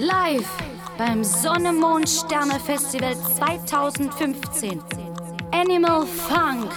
Live beim Sonne Mond Sterne Festival 2015. Animal Funk.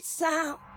sweet sound.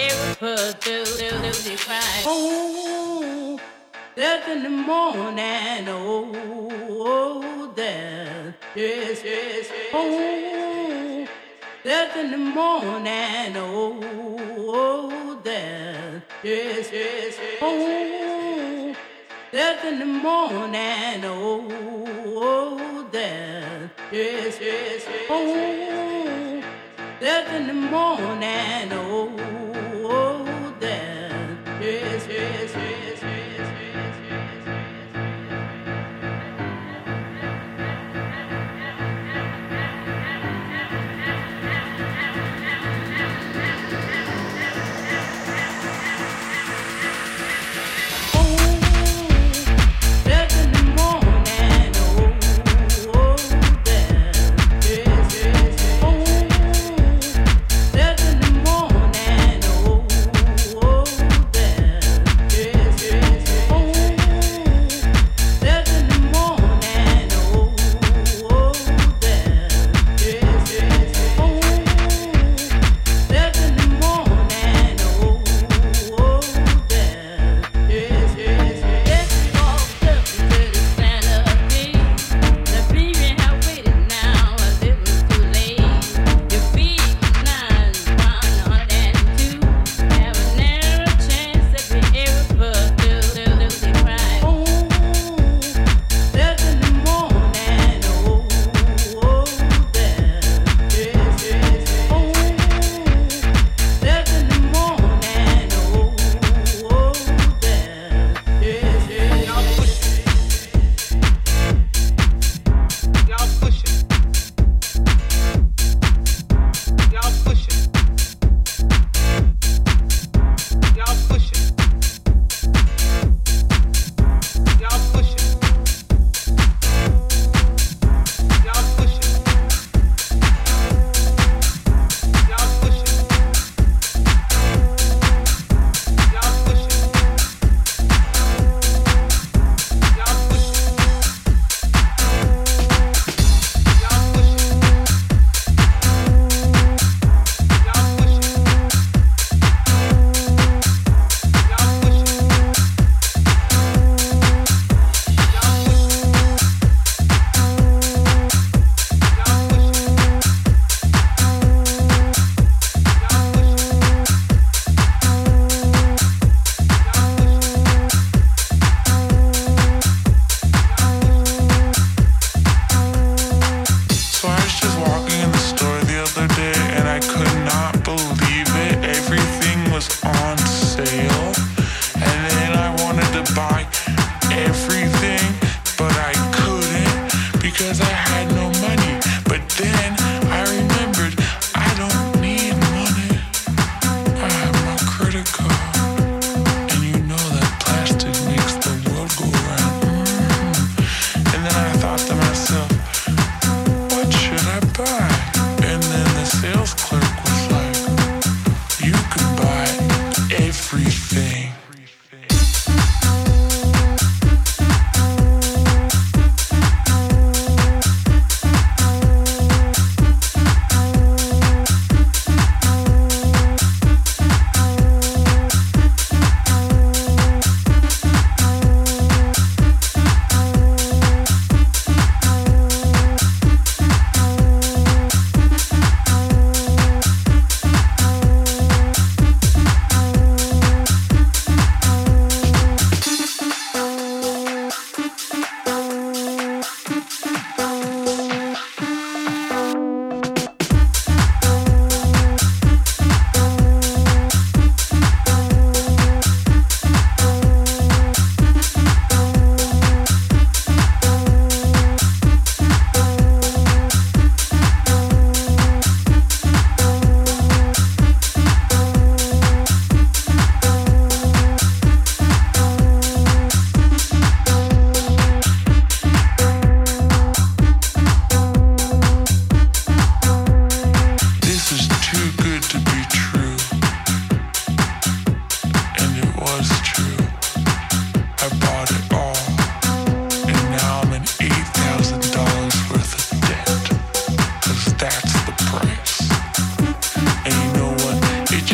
It was in the morning. Oh, oh death. Yes, yes, yes. Oh, in the morning. Oh, oh death. Yes, yes, yes. Oh, Yes, yes, yes. Oh, death in the morning. Oh.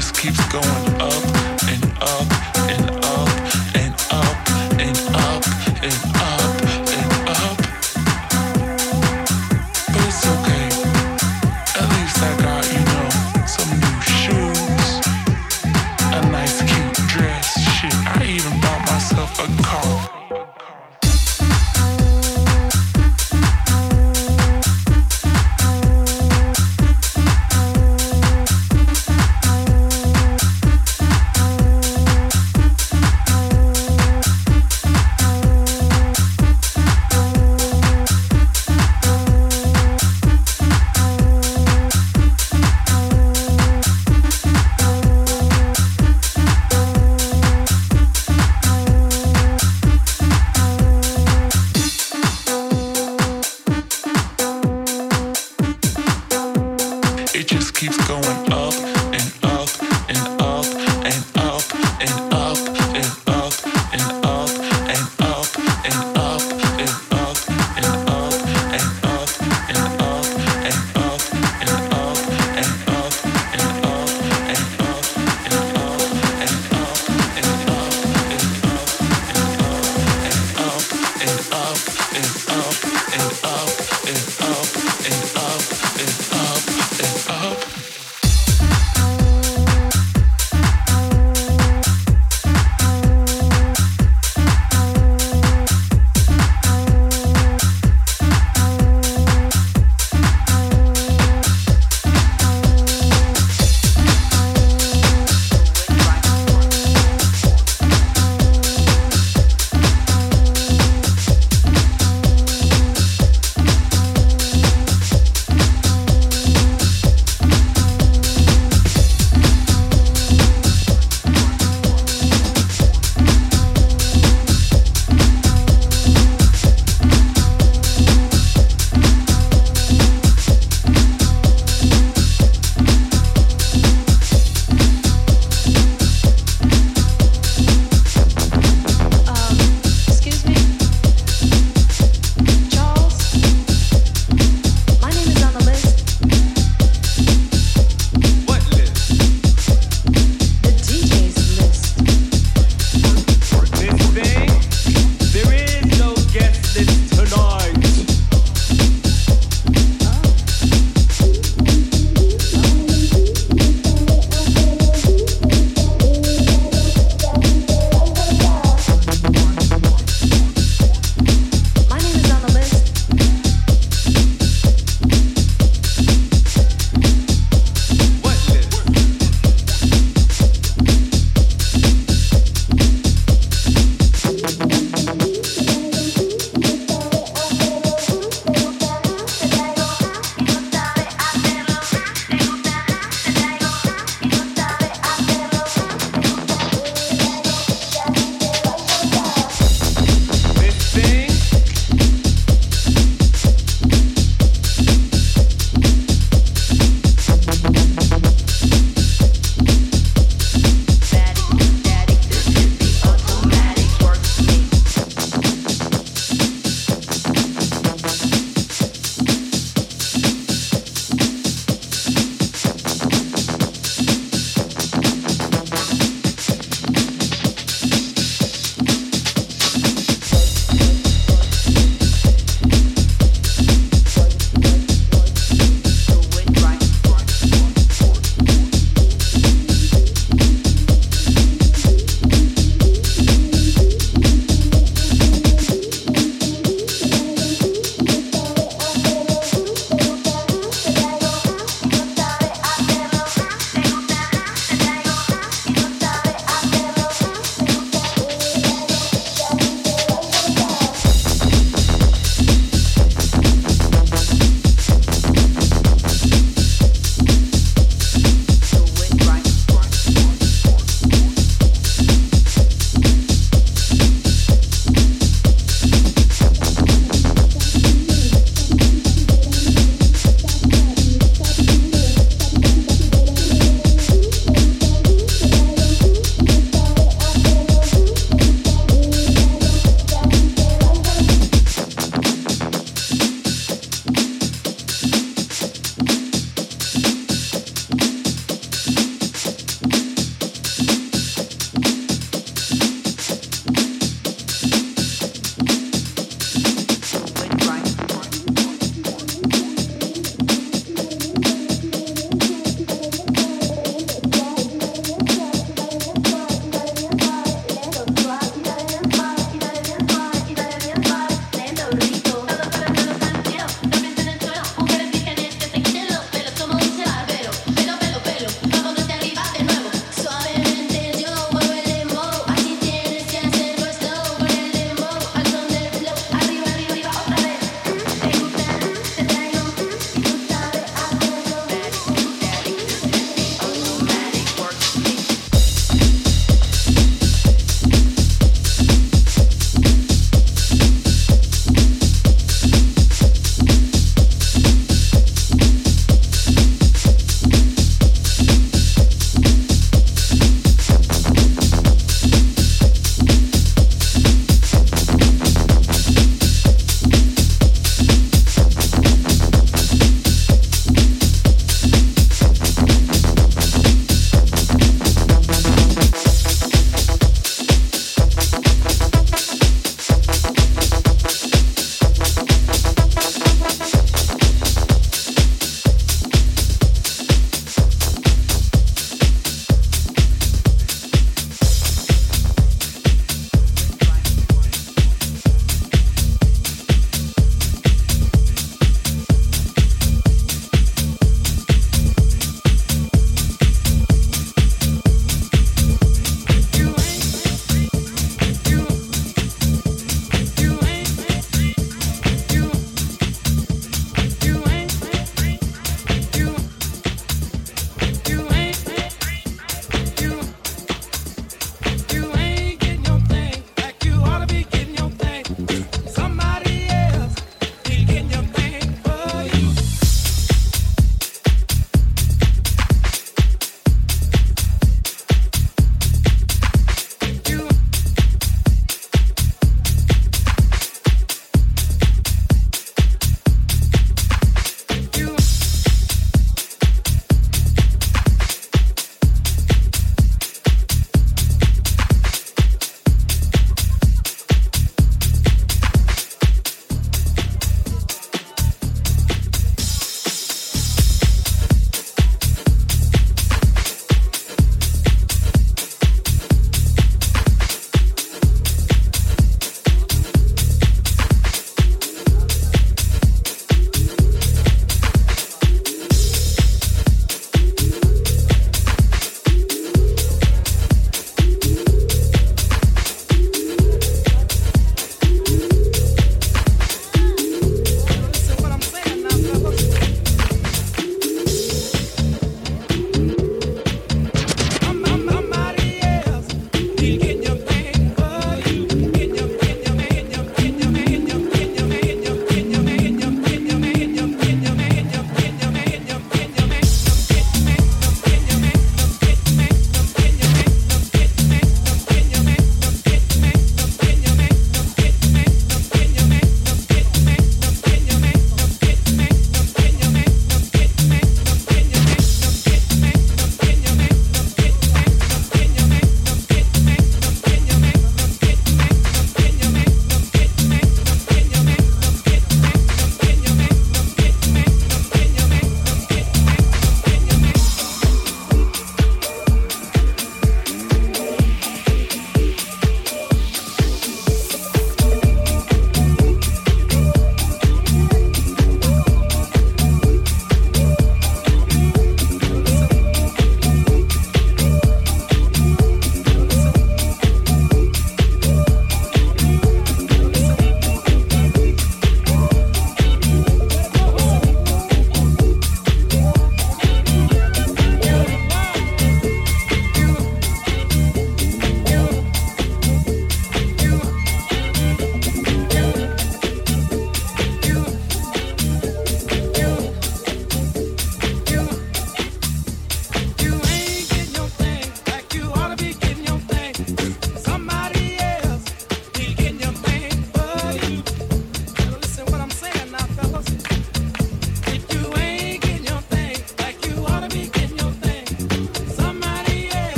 just keeps going up.